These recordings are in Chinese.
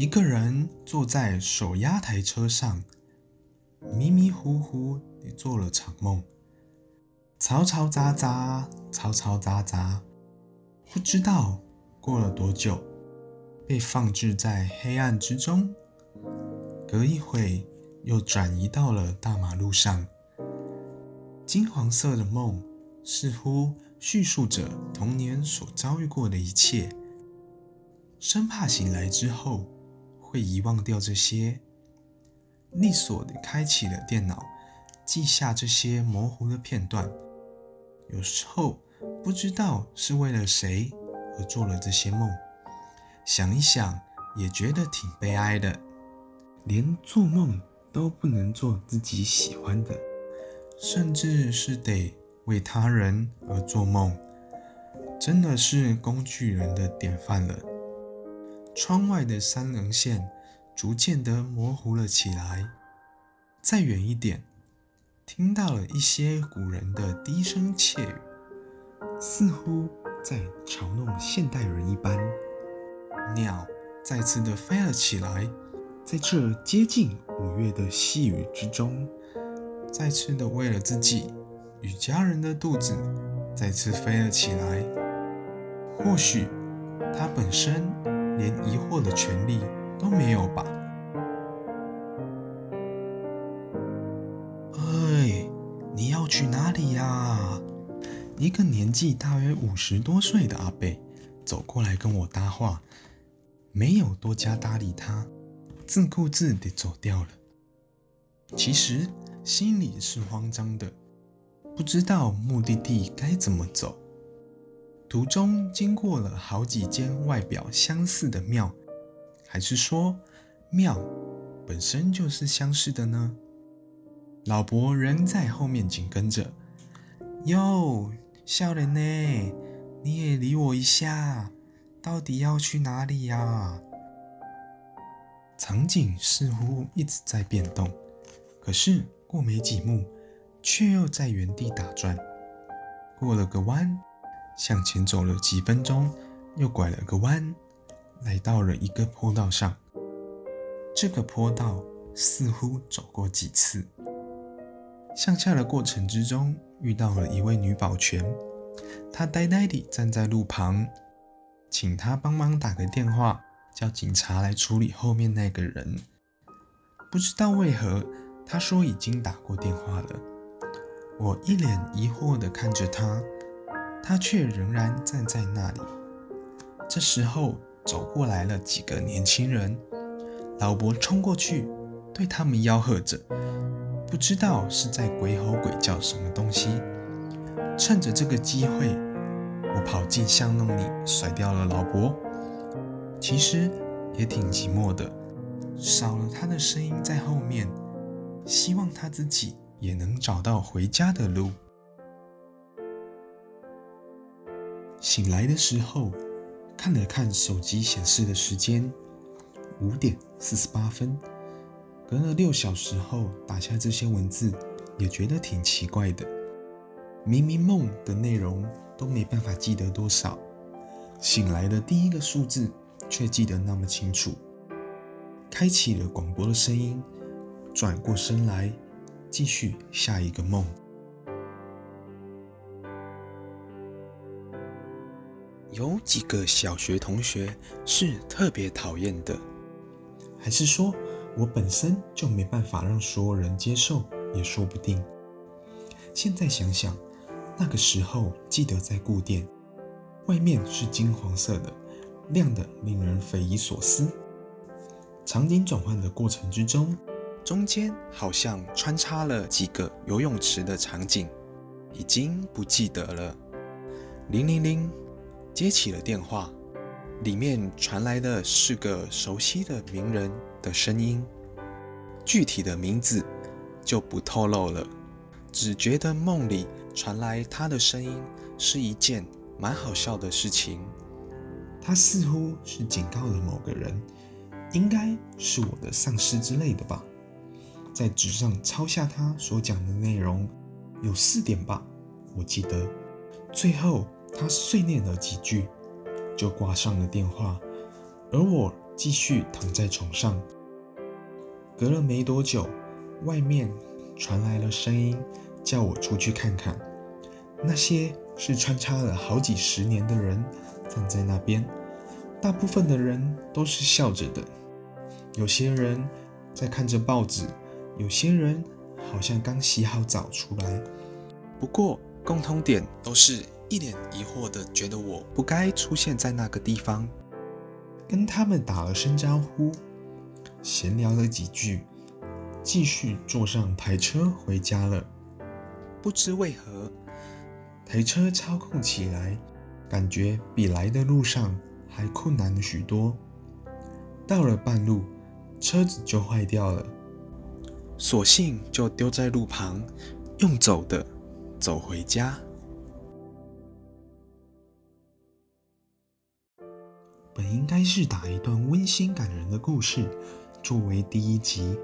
一个人坐在手压台车上，迷迷糊糊地做了场梦，嘈嘈杂杂，嘈嘈杂杂，不知道过了多久，被放置在黑暗之中。隔一会，又转移到了大马路上。金黄色的梦似乎叙述着童年所遭遇过的一切，生怕醒来之后会遗忘掉这些。利索地开启了电脑，记下这些模糊的片段。有时候不知道是为了谁而做了这些梦，想一想也觉得挺悲哀的。连做梦都不能做自己喜欢的，甚至是得为他人而做梦，真的是工具人的典范了。窗外的三棱线逐渐的模糊了起来，再远一点，听到了一些古人的低声窃语，似乎在嘲弄现代人一般。鸟再次的飞了起来。在这接近五月的细雨之中，再次的为了自己与家人的肚子，再次飞了起来。或许它本身连疑惑的权利都没有吧？哎，你要去哪里呀？一个年纪大约五十多岁的阿贝走过来跟我搭话，没有多加搭理他。自顾自地走掉了。其实心里是慌张的，不知道目的地该怎么走。途中经过了好几间外表相似的庙，还是说庙本身就是相似的呢？老伯仍在后面紧跟着。哟，笑人呢？你也理我一下，到底要去哪里呀？场景似乎一直在变动，可是过没几幕，却又在原地打转。过了个弯，向前走了几分钟，又拐了个弯，来到了一个坡道上。这个坡道似乎走过几次。向下的过程之中，遇到了一位女保全，她呆呆地站在路旁，请她帮忙打个电话。叫警察来处理后面那个人，不知道为何她说已经打过电话了。我一脸疑惑地看着她，他却仍然站在那里。这时候走过来了几个年轻人，老伯冲过去对他们吆喝着，不知道是在鬼吼鬼叫什么东西。趁着这个机会，我跑进巷弄里甩掉了老伯。其实也挺寂寞的，少了他的声音在后面，希望他自己也能找到回家的路。醒来的时候，看了看手机显示的时间，五点四十八分。隔了六小时后打下这些文字，也觉得挺奇怪的。明明梦的内容都没办法记得多少，醒来的第一个数字。却记得那么清楚。开启了广播的声音，转过身来，继续下一个梦。有几个小学同学是特别讨厌的，还是说我本身就没办法让所有人接受，也说不定。现在想想，那个时候记得在固店，外面是金黄色的。亮的令人匪夷所思。场景转换的过程之中，中间好像穿插了几个游泳池的场景，已经不记得了。铃铃铃，接起了电话，里面传来的是个熟悉的名人的声音，具体的名字就不透露了，只觉得梦里传来他的声音是一件蛮好笑的事情。他似乎是警告了某个人，应该是我的上司之类的吧，在纸上抄下他所讲的内容，有四点吧，我记得。最后他碎念了几句，就挂上了电话，而我继续躺在床上。隔了没多久，外面传来了声音，叫我出去看看。那些是穿插了好几十年的人站在那边，大部分的人都是笑着的，有些人在看着报纸，有些人好像刚洗好澡出来。不过共通点都是一脸疑惑的，觉得我不该出现在那个地方。跟他们打了声招呼，闲聊了几句，继续坐上台车回家了。不知为何，台车操控起来感觉比来的路上还困难了许多。到了半路，车子就坏掉了，索性就丢在路旁，用走的走回家。本应该是打一段温馨感人的故事作为第一集，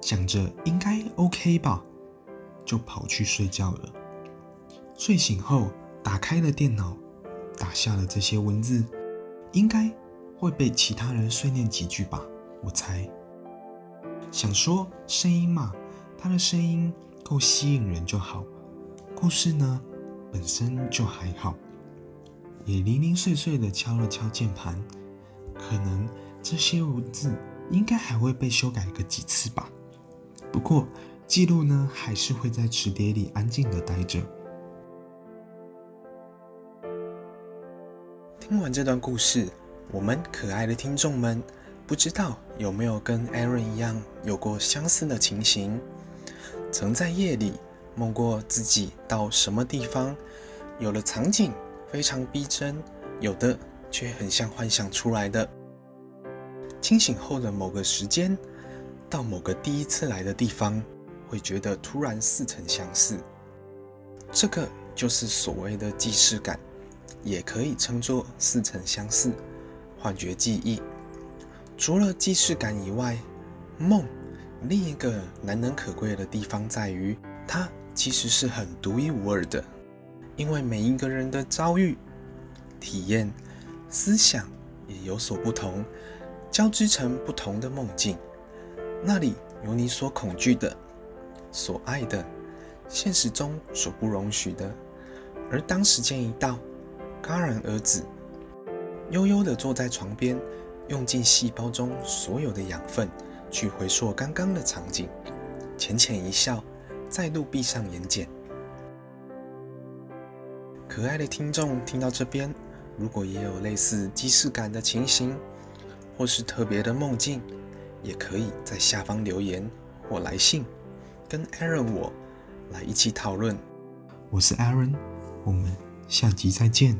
想着应该 OK 吧，就跑去睡觉了。睡醒后打开了电脑，打下了这些文字，应该会被其他人碎念几句吧，我猜。想说声音嘛，他的声音够吸引人就好，故事呢本身就还好。也零零碎碎的敲了敲键盘，可能这些文字应该还会被修改个几次吧。不过记录呢，还是会在磁碟里安静的待着。听完这段故事，我们可爱的听众们，不知道有没有跟 Aaron 一样有过相似的情形？曾在夜里梦过自己到什么地方，有了场景。非常逼真，有的却很像幻想出来的。清醒后的某个时间，到某个第一次来的地方，会觉得突然似曾相识。这个就是所谓的既视感，也可以称作似曾相识、幻觉记忆。除了既视感以外，梦另一个难能可贵的地方在于，它其实是很独一无二的。因为每一个人的遭遇、体验、思想也有所不同，交织成不同的梦境。那里有你所恐惧的、所爱的、现实中所不容许的。而当时间一到，戛然而止，悠悠地坐在床边，用尽细胞中所有的养分去回溯刚刚的场景，浅浅一笑，再度闭上眼睑。可爱的听众，听到这边，如果也有类似即视感的情形，或是特别的梦境，也可以在下方留言或来信，跟 Aaron 我来一起讨论。我是 Aaron，我们下集再见。